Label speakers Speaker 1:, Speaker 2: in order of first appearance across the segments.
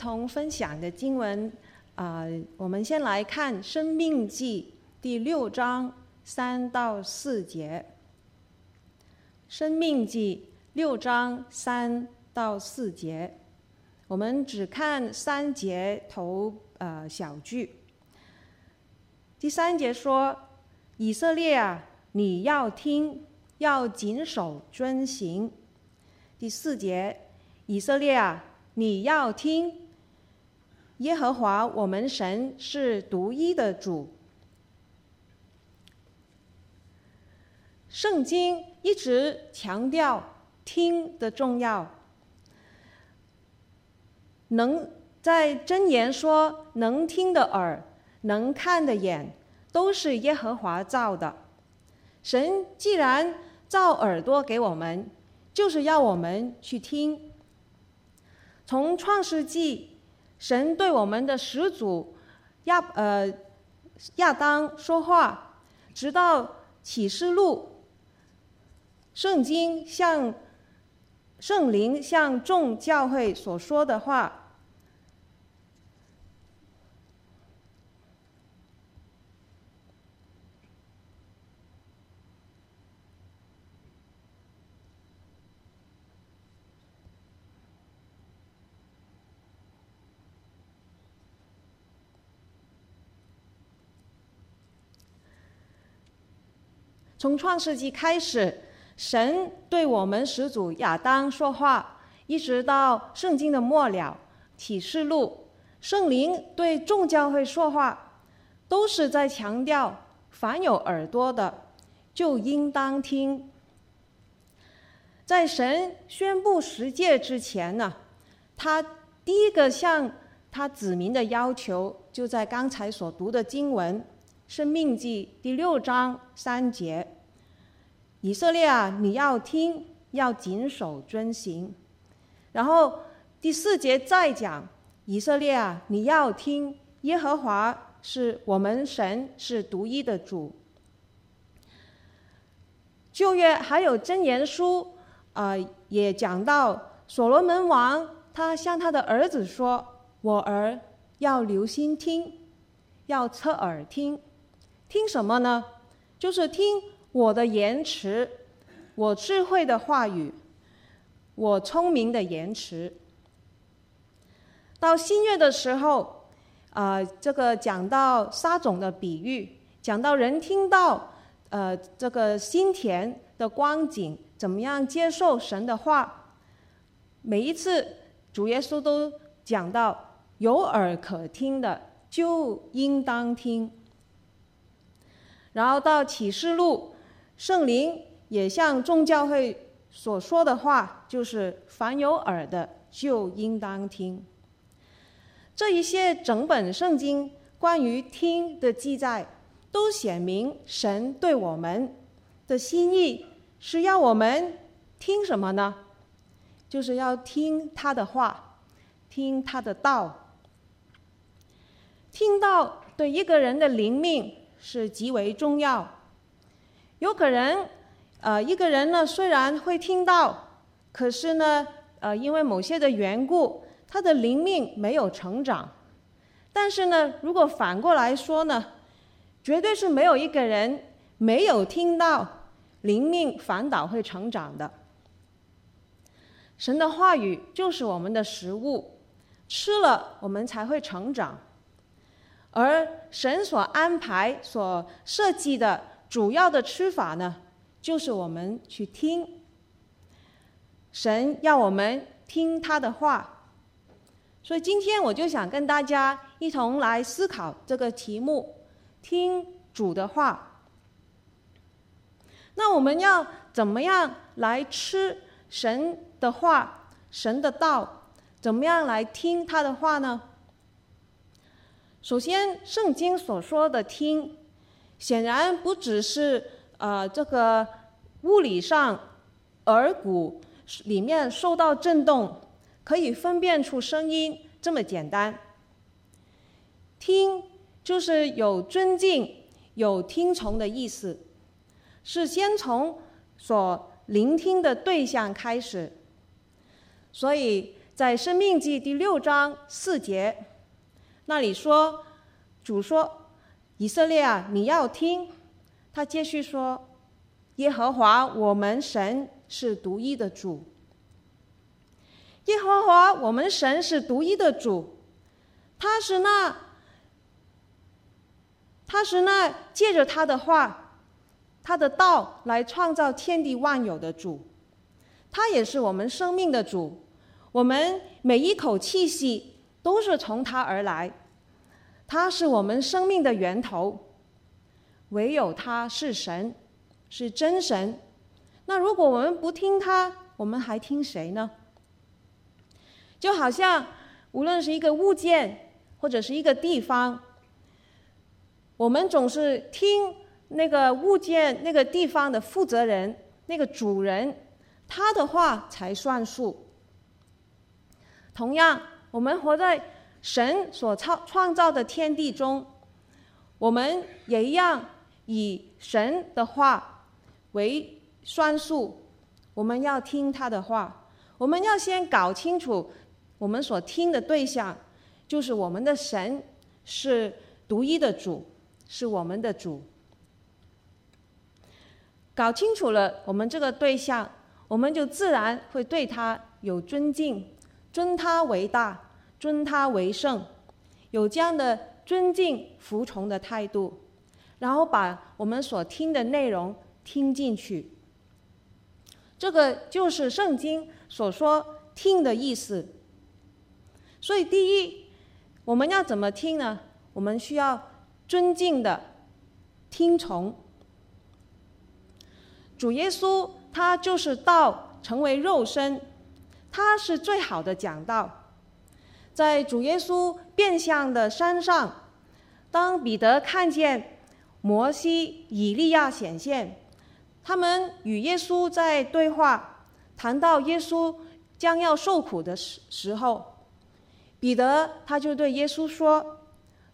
Speaker 1: 同分享的经文，啊、我们先来看《生命记》第六章三到四节，《生命记》六章三到四节，我们只看三节头呃小句。第三节说：“以色列啊，你要听，要谨守遵行。”第四节，以色列啊，你要听，耶和华我们神是独一的主。圣经一直强调听的重要，能在箴言说，能听的耳，能看的眼，都是耶和华造的。神既然造耳朵给我们。就是要我们去听。从创世纪，神对我们的始祖亚呃亚当说话，直到启示录，圣经向圣灵向众教会所说的话。从创世纪开始，神对我们始祖亚当说话，一直到圣经的末了，启示录，圣灵对众教会说话，都是在强调：凡有耳朵的，就应当听。在神宣布十诫之前呢，他第一个向他子民的要求，就在刚才所读的经文。申命记第六章三节，以色列啊，你要听，要谨守遵行。然后第四节再讲，以色列啊，你要听，耶和华是我们神，是独一的主。旧约还有箴言书啊、呃，也讲到所罗门王，他向他的儿子说：“我儿要留心听，要侧耳听。”听什么呢？就是听我的言辞，我智慧的话语，我聪明的言辞。到新月的时候，啊、这个讲到撒种的比喻，讲到人听到，呃，这个心田的光景，怎么样接受神的话。每一次主耶稣都讲到，有耳可听的，就应当听。然后到启示录，圣灵也向众教会所说的话，就是凡有耳的就应当听。这一些整本圣经关于听的记载，都显明神对我们的心意是要我们听什么呢？就是要听他的话，听他的道。听到对一个人的灵命。是极为重要。有可能，呃，一个人呢，虽然会听到，可是呢，呃，因为某些的缘故，他的灵命没有成长。但是呢，如果反过来说呢，绝对是没有一个人没有听到，灵命反倒会成长的。神的话语就是我们的食物，吃了我们才会成长。而神所安排、所设计的主要的吃法呢，就是我们去听。神要我们听他的话，所以今天我就想跟大家一同来思考这个题目：听主的话。那我们要怎么样来吃神的话、神的道？怎么样来听他的话呢？首先，圣经所说的听，显然不只是呃这个物理上耳骨里面受到震动，可以分辨出声音这么简单。听就是有尊敬、有听从的意思，是先从所聆听的对象开始。所以在《生命记》第六章四节，那里说：“主说，以色列啊，你要听。”他继续说：“耶和华我们神是独一的主。耶和华我们神是独一的主，他是那，他是那借着他的话，他的道来创造天地万有的主，他也是我们生命的主。”我们每一口气息都是从他而来，他是我们生命的源头。唯有他是神，是真神。那如果我们不听他，我们还听谁呢？就好像无论是一个物件或者是一个地方，我们总是听那个物件、那个地方的负责人、那个主人他的话才算数。同样，我们活在神所创创造的天地中，我们也一样以神的话为算数。我们要听他的话，我们要先搞清楚我们所听的对象，就是我们的神是独一的主，是我们的主。搞清楚了我们这个对象，我们就自然会对他有尊敬。尊他为大，尊他为圣，有这样的尊敬、服从的态度，然后把我们所听的内容听进去。这个就是圣经所说“听”的意思。所以，第一，我们要怎么听呢？我们需要尊敬的听从。主耶稣，他就是道成为肉身。他是最好的讲道，在主耶稣变相的山上，当彼得看见摩西、以利亚显现，他们与耶稣在对话，谈到耶稣将要受苦的时时候，彼得他就对耶稣说：“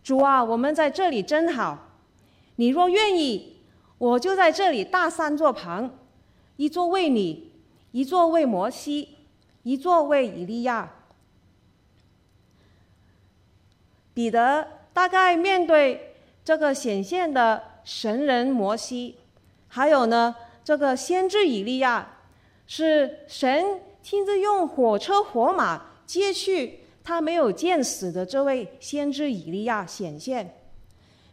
Speaker 1: 主啊，我们在这里真好，你若愿意，我就在这里大三座旁，一座为你，一座为摩西。”一座为以利亚，彼得大概面对这个显现的神人摩西，还有呢这个先知以利亚，是神亲自用火车火马接去他没有见死的这位先知以利亚显现。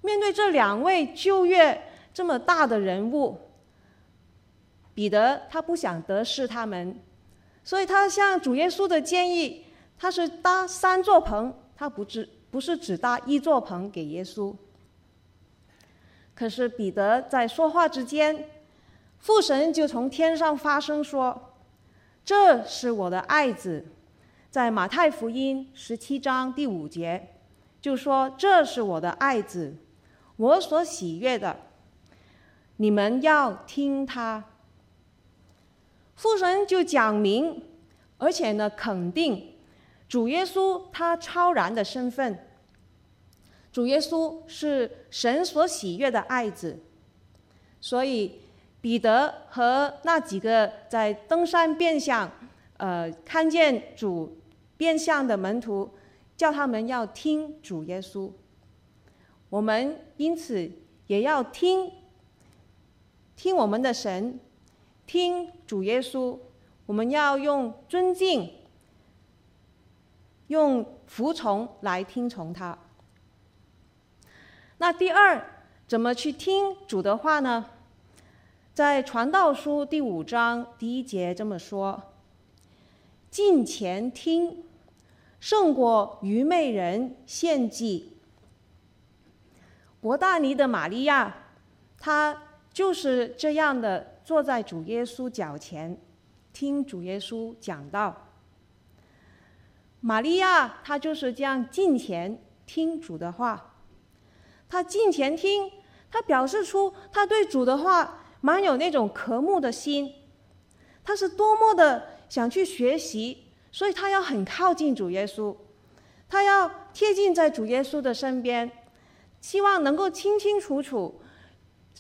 Speaker 1: 面对这两位旧约这么大的人物，彼得他不想得失他们。所以他向主耶稣的建议，他是搭三座棚，他不只不是只搭一座棚给耶稣。可是彼得在说话之间，父神就从天上发声说：“这是我的爱子。”在马太福音十七章第五节就说：“这是我的爱子，我所喜悦的，你们要听他。”父神就讲明，而且呢肯定主耶稣他超然的身份。主耶稣是神所喜悦的爱子，所以彼得和那几个在登山变相，呃，看见主变相的门徒，叫他们要听主耶稣。我们因此也要听，听我们的神。听主耶稣，我们要用尊敬、用服从来听从他。那第二，怎么去听主的话呢？在传道书第五章第一节这么说：“近前听，胜过愚昧人献祭。”伯大尼的玛利亚，她就是这样的。坐在主耶稣脚前，听主耶稣讲道。玛利亚她就是这样近前听主的话，她近前听，她表示出她对主的话满有那种渴慕的心，她是多么的想去学习，所以她要很靠近主耶稣，她要贴近在主耶稣的身边，希望能够清清楚楚。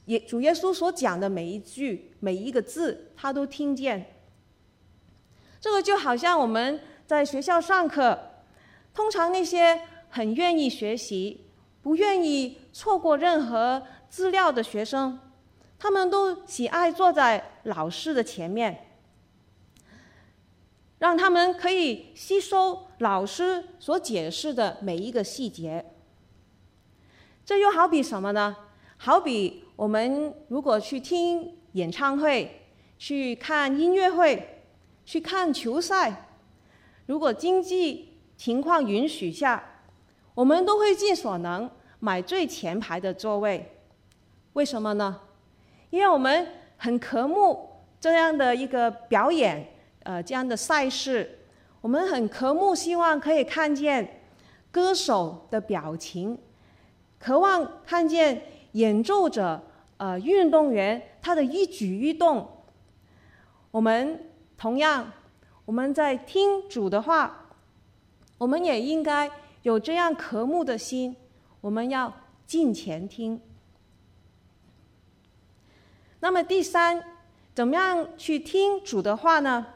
Speaker 1: 耶主耶稣所讲的每一句、每一个字，他都听见。这个就好像我们在学校上课，通常那些很愿意学习、不愿意错过任何资料的学生，他们都喜爱坐在老师的前面，让他们可以吸收老师所解释的每一个细节。这又好比什么呢？好比我们如果去听演唱会、去看音乐会、去看球赛，如果经济情况允许下，我们都会尽所能买最前排的座位。为什么呢？因为我们很渴慕这样的一个表演，呃，这样的赛事，我们很渴慕，希望可以看见歌手的表情。渴望看见演奏者，呃，运动员他的一举一动。我们同样，我们在听主的话，我们也应该有这样渴慕的心。我们要敬虔听。那么第三，怎么样去听主的话呢？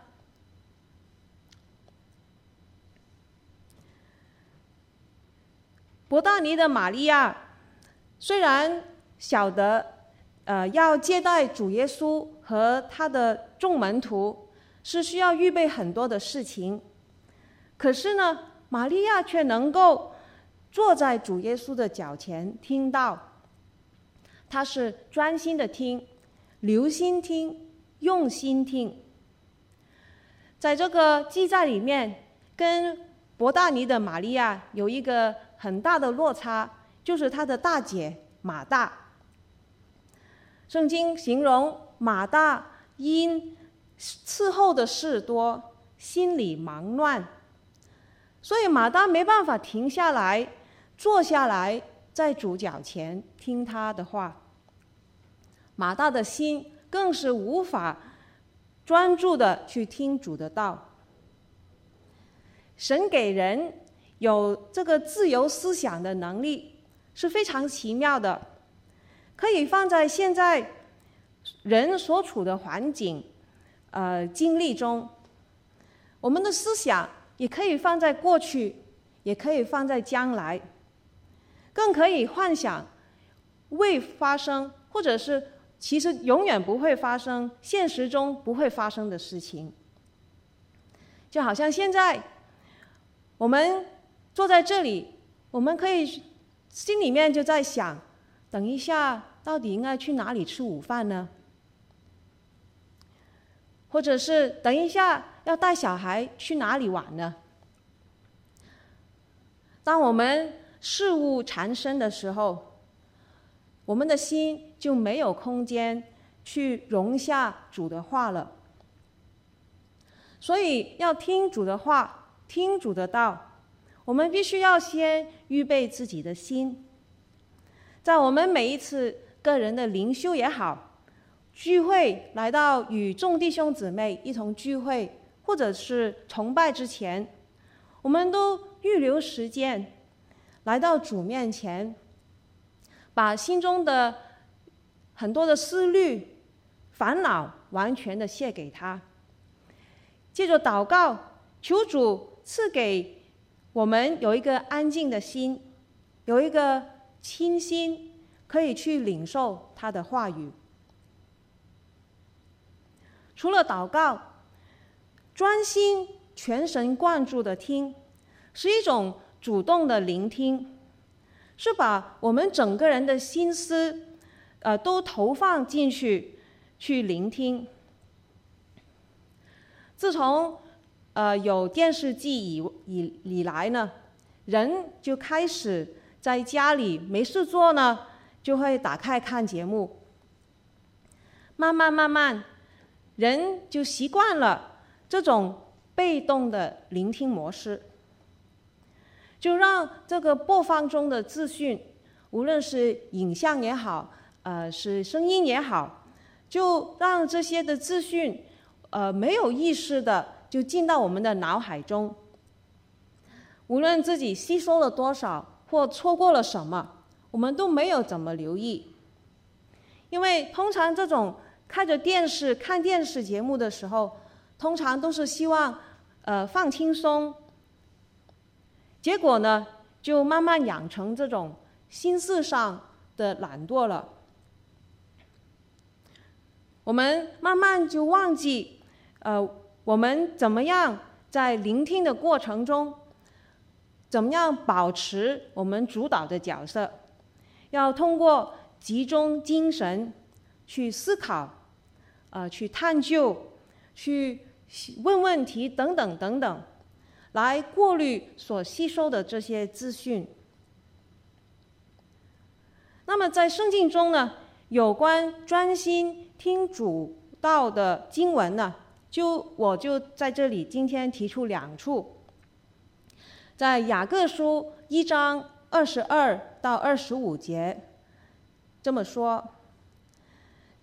Speaker 1: 伯大尼的玛利亚虽然晓得，呃，要接待主耶稣和他的众门徒是需要预备很多的事情，可是呢，玛利亚却能够坐在主耶稣的脚前听到，他是专心的听，留心听，用心听。在这个记载里面，跟伯大尼的玛利亚有一个。很大的落差，就是他的大姐马大。圣经形容马大因伺候的事多，心里忙乱，所以马大没办法停下来，坐下来在主脚前听他的话。马大的心更是无法专注的去听主的道。神给人。有这个自由思想的能力是非常奇妙的，可以放在现在人所处的环境、呃经历中。我们的思想也可以放在过去，也可以放在将来，更可以幻想未发生或者是其实永远不会发生、现实中不会发生的事情。就好像现在我们。坐在这里，我们可以心里面就在想：等一下，到底应该去哪里吃午饭呢？或者是等一下要带小孩去哪里玩呢？当我们事物缠身的时候，我们的心就没有空间去容下主的话了。所以要听主的话，听主的道。我们必须要先预备自己的心，在我们每一次个人的灵修也好，聚会来到与众弟兄姊妹一同聚会，或者是崇拜之前，我们都预留时间来到主面前，把心中的很多的思虑、烦恼完全的卸给他，借着祷告，求主赐给。我们有一个安静的心，有一个清心，可以去领受他的话语。除了祷告，专心全神贯注的听，是一种主动的聆听，是把我们整个人的心思，呃，都投放进去去聆听。自从呃，有电视机以以以来呢，人就开始在家里没事做呢，就会打开看节目。慢慢慢慢，人就习惯了这种被动的聆听模式，就让这个播放中的资讯，无论是影像也好，呃，是声音也好，就让这些的资讯，呃，没有意识的。就进到我们的脑海中，无论自己吸收了多少或错过了什么，我们都没有怎么留意。因为通常这种开着电视看电视节目的时候，通常都是希望，呃放轻松，结果呢，就慢慢养成这种心思上的懒惰了。我们慢慢就忘记，呃，我们怎么样在聆听的过程中，怎么样保持我们主导的角色？要通过集中精神去思考，呃，去探究，去问问题等等等等，来过滤所吸收的这些资讯。那么在圣经中呢，有关专心听主道的经文呢，就我就在这里今天提出两处，在雅各书一章。二十二到二十五节这么说，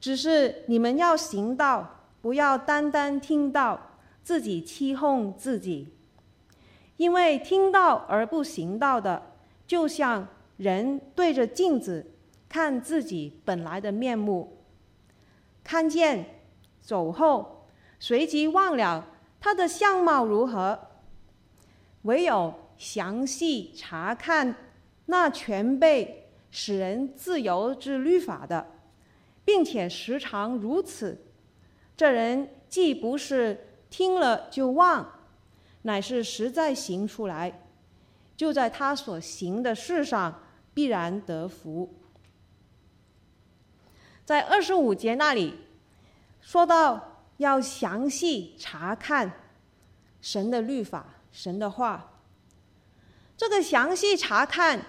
Speaker 1: 只是你们要行道，不要单单听到，自己欺哄自己。因为听到而不行道的，就像人对着镜子看自己本来的面目，看见走后，随即忘了他的相貌如何。唯有详细查看。那全被使人自由之律法的，并且时常如此，这人既不是听了就忘，乃是实在行出来，就在他所行的事上必然得福。在二十五节那里说到要详细查看神的律法、神的话，这个详细查看。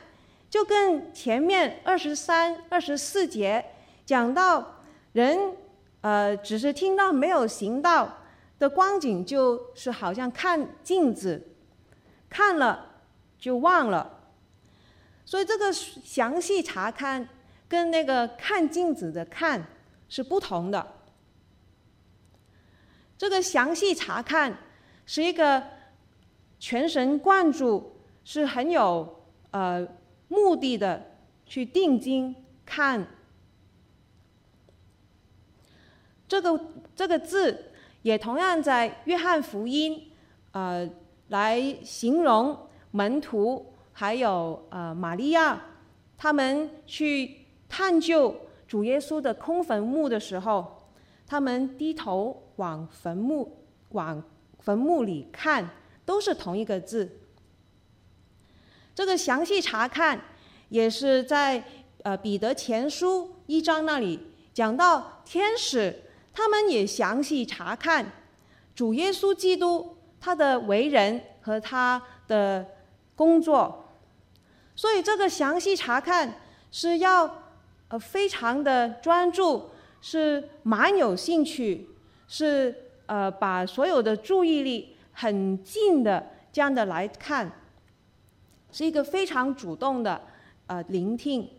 Speaker 1: 就跟前面二十三、二十四节讲到人，呃，只是听到没有行道的光景，就是好像看镜子，看了就忘了。所以这个详细查看跟那个看镜子的看是不同的。这个详细查看是一个全神贯注，是很有呃。目的的去定睛看，这个这个字也同样在约翰福音，呃，来形容门徒还有呃玛利亚，他们去探究主耶稣的空坟墓的时候，他们低头往坟墓往坟墓里看，都是同一个字。这个详细查看，也是在呃彼得前书一章那里讲到天使，他们也详细查看主耶稣基督他的为人和他的工作，所以这个详细查看是要呃非常的专注，是蛮有兴趣，是呃把所有的注意力很近的这样的来看。是一个非常主动的，呃，聆听。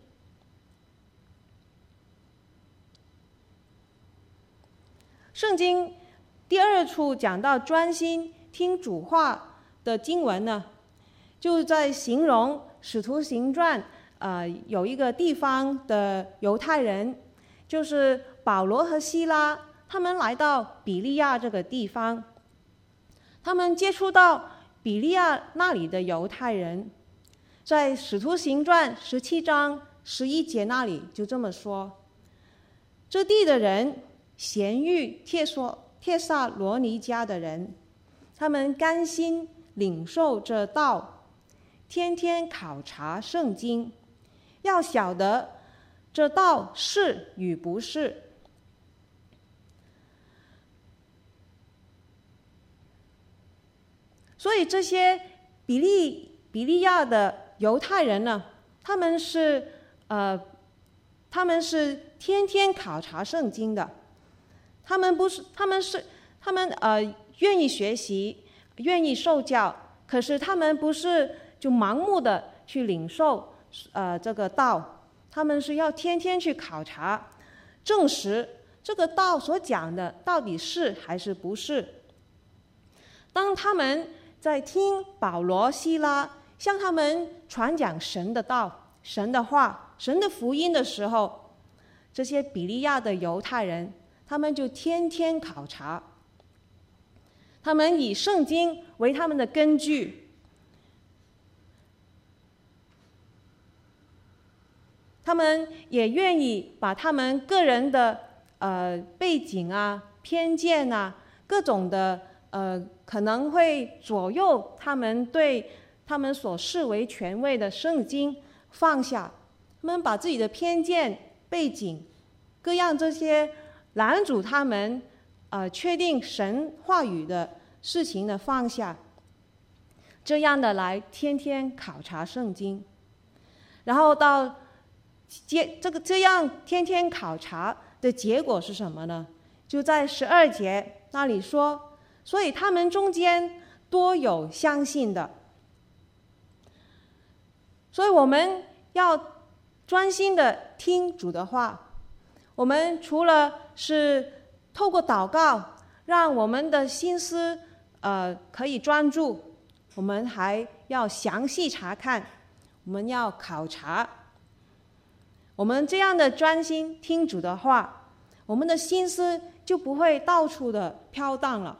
Speaker 1: 圣经第二处讲到专心听主话的经文呢，就在形容《使徒行传》呃，有一个地方的犹太人，就是保罗和希拉，他们来到比利亚这个地方，他们接触到比利亚那里的犹太人。在《使徒行传》十七章十一节那里就这么说：这地的人咸遇帖所帖撒罗尼迦的人，他们甘心领受这道，天天考察圣经，要晓得这道是与不是。所以这些比利比利亚的。犹太人呢，他们是呃，他们是天天考察圣经的，他们不是，他们是，他们呃愿意学习，愿意受教，可是他们不是就盲目的去领受呃这个道，他们是要天天去考察，证实这个道所讲的到底是还是不是。当他们在听保罗、希拉。向他们传讲神的道、神的话、神的福音的时候，这些比利亚的犹太人，他们就天天考察，他们以圣经为他们的根据，他们也愿意把他们个人的呃背景啊、偏见啊、各种的呃可能会左右他们对他们所视为权威的圣经放下，他们把自己的偏见、背景各样这些男主他们。呃，确定神话语的事情的放下，这样的来天天考察圣经，然后到结这个这样天天考察的结果是什么呢？就在十二节那里说，所以他们中间多有相信的，所以我们要专心的听主的话，我们除了是。透过祷告，让我们的心思呃可以专注。我们还要详细查看，我们要考察。我们这样的专心听主的话，我们的心思就不会到处的飘荡了。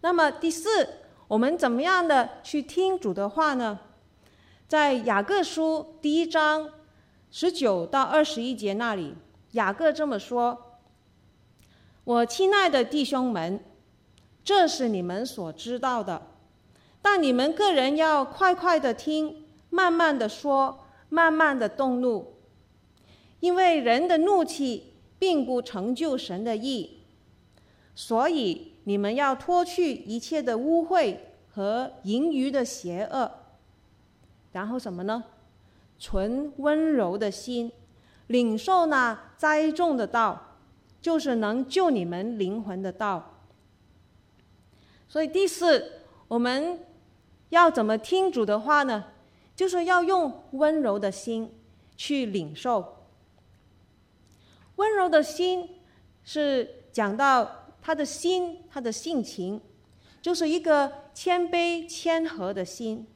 Speaker 1: 那么第四，我们怎么样的去听主的话呢？在雅各书第一章。十九到二十一节那里，雅各这么说：“我亲爱的弟兄们，这是你们所知道的，但你们个人要快快的听，慢慢的说，慢慢的动怒，因为人的怒气并不成就神的意。所以你们要脱去一切的污秽和盈余的邪恶，然后什么呢？”纯温柔的心，领受那栽种的道，就是能救你们灵魂的道。所以第四，我们要怎么听主的话呢？就是要用温柔的心去领受。温柔的心是讲到他的心，他的性情，就是一个谦卑谦和的心。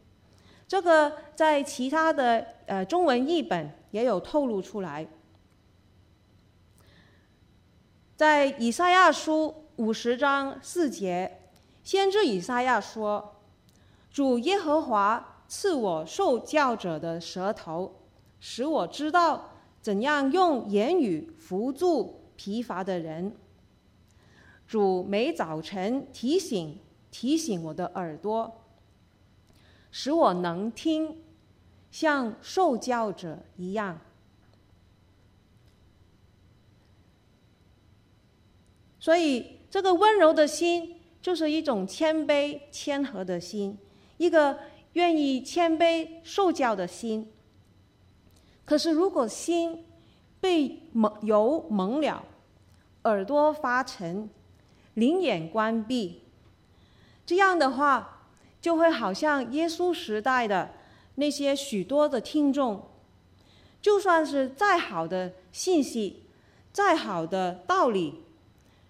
Speaker 1: 这个在其他的呃中文译本也有透露出来，在以赛亚书五十章四节，先知以赛亚说：“主耶和华赐我受教者的舌头，使我知道怎样用言语扶助疲乏的人。主每早晨提醒提醒我的耳朵。”使我能听，像受教者一样。所以，这个温柔的心，就是一种谦卑谦和的心，一个愿意谦卑受教的心。可是，如果心被蒙油蒙了，耳朵发沉，灵眼关闭，这样的话。就会好像耶稣时代的那些许多的听众，就算是再好的信息，再好的道理，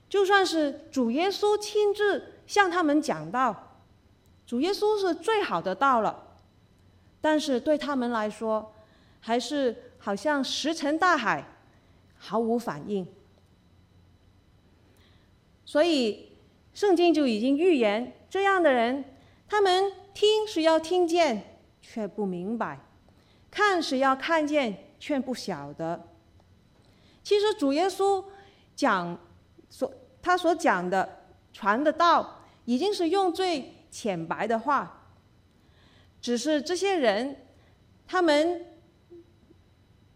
Speaker 1: 就算是主耶稣亲自向他们讲道，主耶稣是最好的道了，但是对他们来说，还是好像石沉大海，毫无反应。所以圣经就已经预言这样的人。他们听是要听见，却不明白；看是要看见，却不晓得。其实主耶稣讲所他所讲的传的道，已经是用最浅白的话，只是这些人他们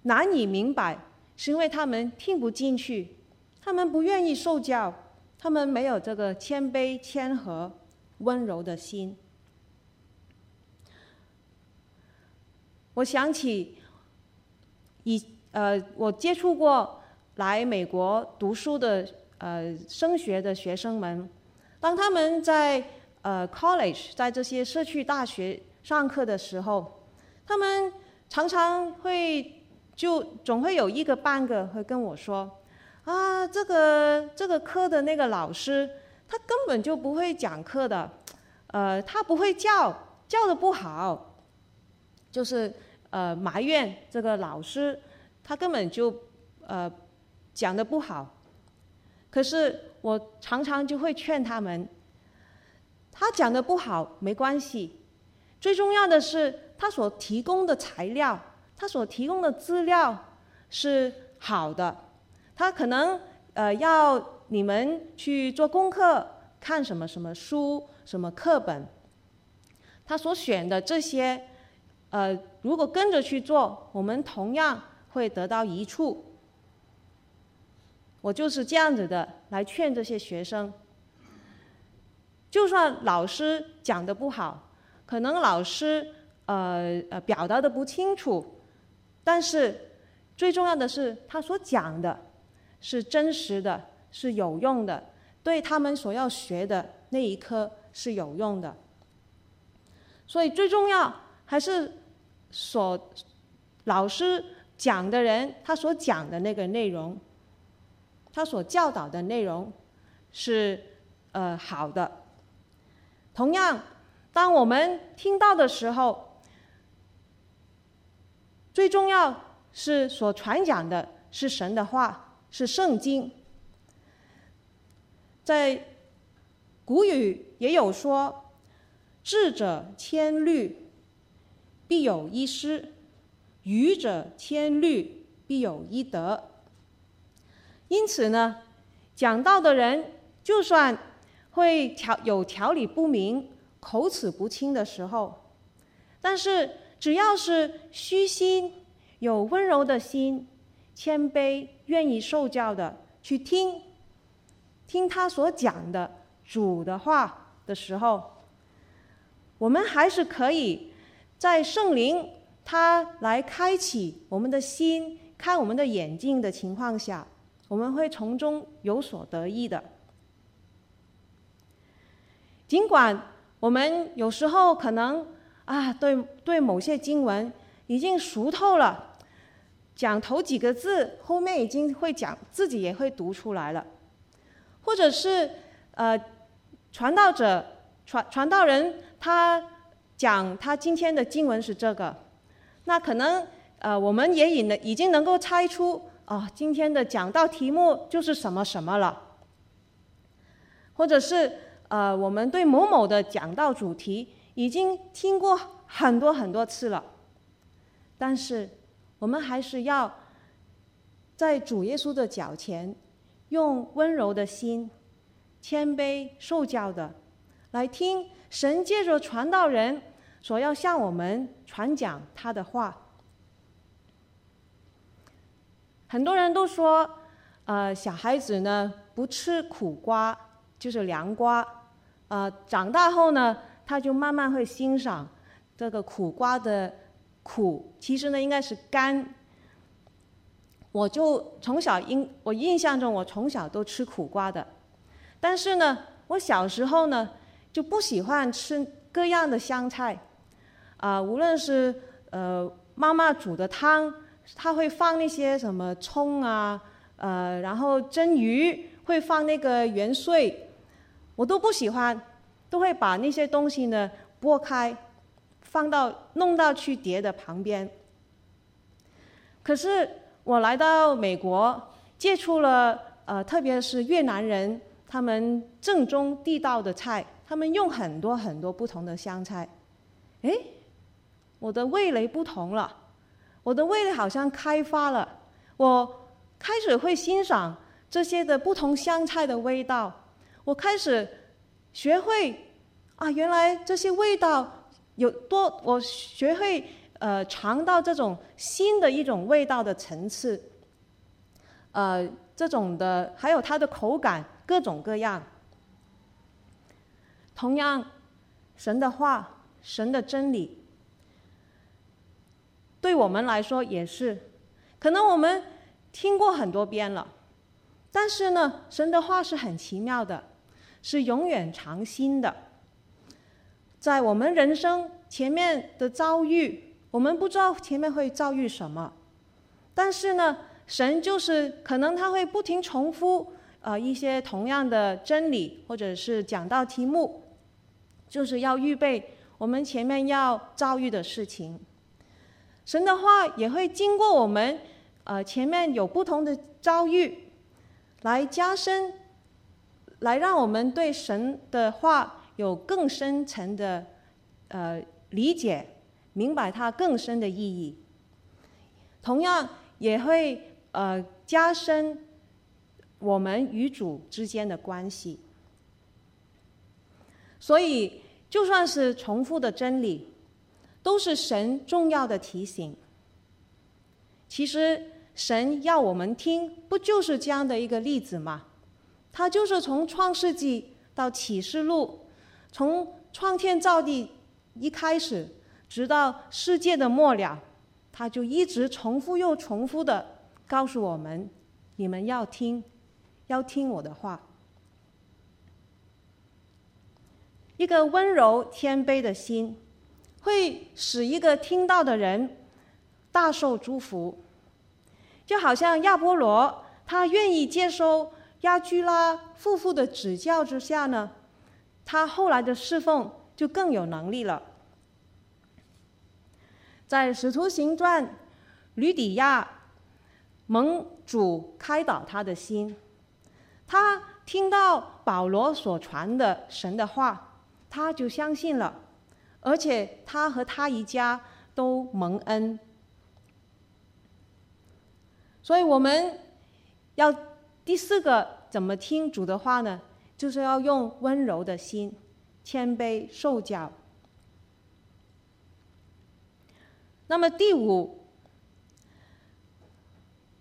Speaker 1: 难以明白，是因为他们听不进去，他们不愿意受教，他们没有这个谦卑谦和。温柔的心。我想起以呃，我接触过来美国读书的呃升学的学生们，当他们在呃 college 在这些社区大学上课的时候，他们常常会就总会有一个半个会跟我说啊，这个这个科的那个老师。他根本就不会讲课的，呃，他不会教，教的不好，就是呃埋怨这个老师，他根本就呃讲得不好，可是我常常就会劝他们，他讲得不好没关系，最重要的是他所提供的材料，他所提供的资料是好的，他可能呃要你们去做功课，看什么什么书，什么课本，他所选的这些，呃，如果跟着去做，我们同样会得到益处。我就是这样子的来劝这些学生。就算老师讲的不好，可能老师呃呃表达的不清楚，但是最重要的是他所讲的是真实的，是有用的，对他们所要学的那一科是有用的。所以最重要还是所老师讲的人他所讲的那个内容。他所教导的内容是呃好的。同样，当我们听到的时候，最重要是所传讲的是神的话，是圣经。在古语也有说：“智者千虑，必有一失；愚者千虑，必有一得。”因此呢，讲道的人就算会条有条理不明、口齿不清的时候，但是只要是虚心、有温柔的心、谦卑、愿意受教的去听，听他所讲的主的话的时候，我们还是可以在圣灵他来开启我们的心、开我们的眼睛的情况下。我们会从中有所得益的。尽管我们有时候可能啊，对对某些经文已经熟透了，讲头几个字，后面已经会讲，自己也会读出来了，或者是呃，传道者传传道人他讲他今天的经文是这个，那可能呃，我们也已能已经能够猜出。哦，今天的讲道题目就是什么什么了，或者是呃，我们对某某的讲道主题已经听过很多很多次了，但是我们还是要在主耶稣的脚前，用温柔的心、谦卑受教的来听神借着传道人所要向我们传讲他的话。很多人都说，呃，小孩子呢不吃苦瓜就是凉瓜，呃，长大后呢，他就慢慢会欣赏这个苦瓜的苦。其实呢，应该是甘。我就从小印，我印象中我从小都吃苦瓜的，但是呢，我小时候呢就不喜欢吃各样的香菜，啊、无论是呃妈妈煮的汤。他会放那些什么葱啊，呃，然后蒸鱼会放那个元碎，我都不喜欢，都会把那些东西呢拨开，放到弄到去碟的旁边。可是我来到美国，接触了呃，特别是越南人，他们正宗地道的菜，他们用很多很多不同的香菜，哎，我的味蕾不同了。我的味蕾好像开发了，我开始会欣赏这些的不同香菜的味道。我开始学会啊，原来这些味道有多，我学会呃尝到这种新的一种味道的层次，呃，这种的还有它的口感各种各样。同样，神的话，神的真理。对我们来说也是，可能我们听过很多遍了，但是呢，神的话是很奇妙的，是永远长新的。在我们人生前面的遭遇，我们不知道前面会遭遇什么，但是呢，神就是可能他会不停重复呃一些同样的真理，或者是讲到题目，就是要预备我们前面要遭遇的事情。神的话也会经过我们，呃，前面有不同的遭遇，来加深，来让我们对神的话有更深层的呃理解，明白它更深的意义。同样也会呃加深我们与主之间的关系。所以，就算是重复的真理，都是神重要的提醒。其实，神要我们听，不就是这样的一个例子吗？他就是从创世纪到启示录，从创天造地一开始，直到世界的末了，他就一直重复又重复的告诉我们：你们要听，要听我的话。一个温柔谦卑的心，会使一个听到的人大受祝福。就好像亚波罗，他愿意接受亚居拉夫妇的指教之下呢，他后来的侍奉就更有能力了。在使徒行传，吕底亚蒙主开导他的心，他听到保罗所传的神的话。他就相信了，而且他和他一家都蒙恩。所以我们要第四个怎么听主的话呢？就是要用温柔的心，谦卑受教。那么第五，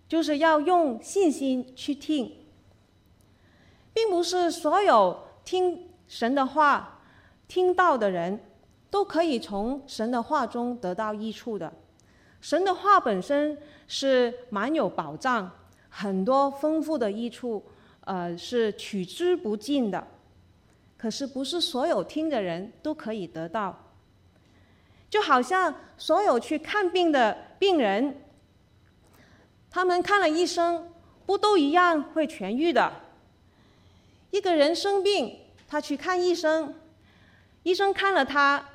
Speaker 1: 就是要用信心去听，并不是所有听神的话。听到的人都可以从神的话中得到益处的。神的话本身是蛮有保障，很多丰富的益处，呃，是取之不尽的。可是不是所有听的人都可以得到。就好像所有去看病的病人，他们看了医生，不都一样会痊愈的。一个人生病，他去看医生。医生看了他，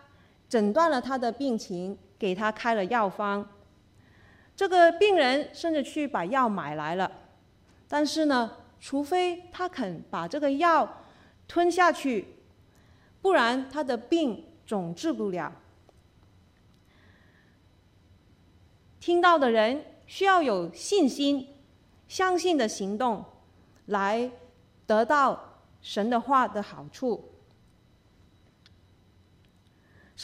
Speaker 1: 诊断了他的病情，给他开了药方。这个病人甚至去把药买来了，但是呢，除非他肯把这个药吞下去，不然他的病总治不了。听到的人需要有信心、相信的行动，来得到神的话的好处。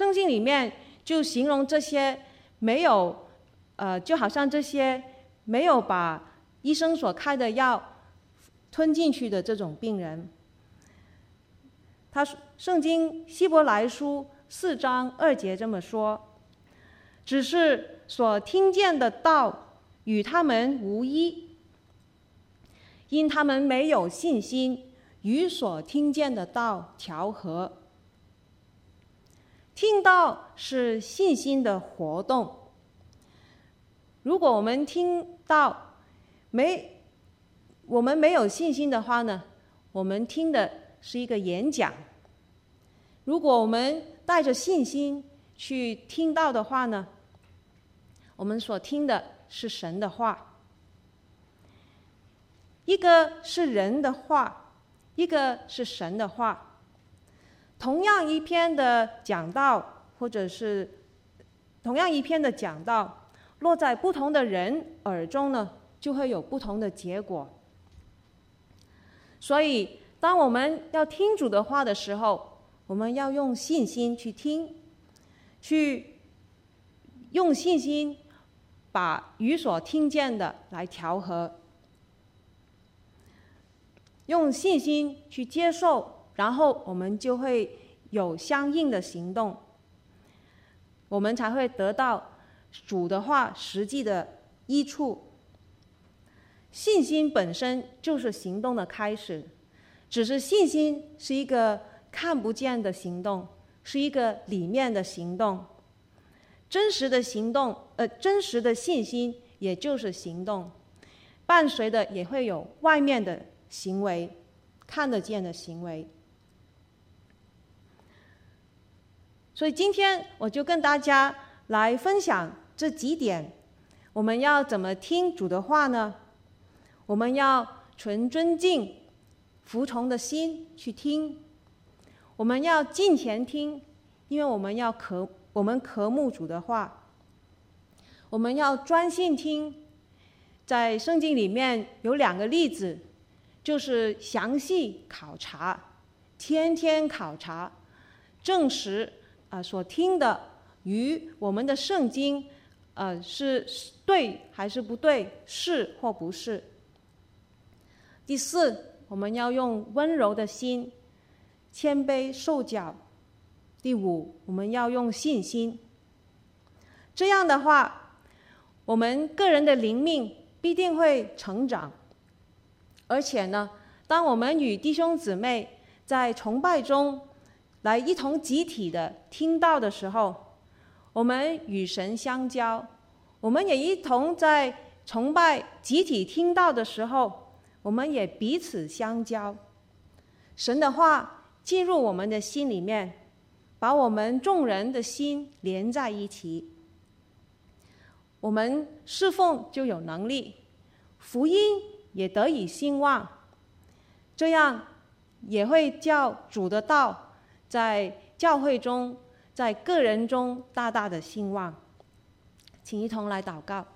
Speaker 1: 圣经里面就形容这些没有，呃，就好像这些没有把医生所开的药吞进去的这种病人。他圣经希伯来书四章二节这么说：“只是所听见的道与他们无益，因他们没有信心与所听见的道调和。”听到是信心的活动。如果我们听到没，我们没有信心的话呢，我们听的是一个演讲。如果我们带着信心去听到的话呢，我们所听的是神的话。一个是人的话，一个是神的话。同样一篇的讲道，或者是同样一篇的讲道，落在不同的人耳中呢，就会有不同的结果。所以，当我们要听主的话的时候，我们要用信心去听，去用信心把与所听见的来调和，用信心去接受。然后我们就会有相应的行动，我们才会得到主的话实际的益处。信心本身就是行动的开始，只是信心是一个看不见的行动，是一个里面的行动。真实的行动，呃，真实的信心也就是行动，伴随的也会有外面的行为，看得见的行为。所以今天我就跟大家来分享这几点，我们要怎么听主的话呢？我们要存尊敬、服从的心去听。我们要敬虔听，因为我们要渴，我们渴慕主的话。我们要专心听。在圣经里面有两个例子，就是详细考察，天天考察，证实啊、所听的与我们的圣经，呃是对还是不对，是或不是。第四，我们要用温柔的心，谦卑受教。第五，我们要用信心。这样的话，我们个人的灵命。必定会成长，而且呢，当我们与弟兄姊妹在崇拜中来一同集体的听到的时候，我们与神相交，我们也一同在崇拜集体听到的时候，我们也彼此相交。神的话进入我们的心里面，把我们众人的心连在一起。我们侍奉就有能力，福音也得以兴旺，这样也会叫主的道在教会中、在个人中大大的兴旺。请一同来祷告。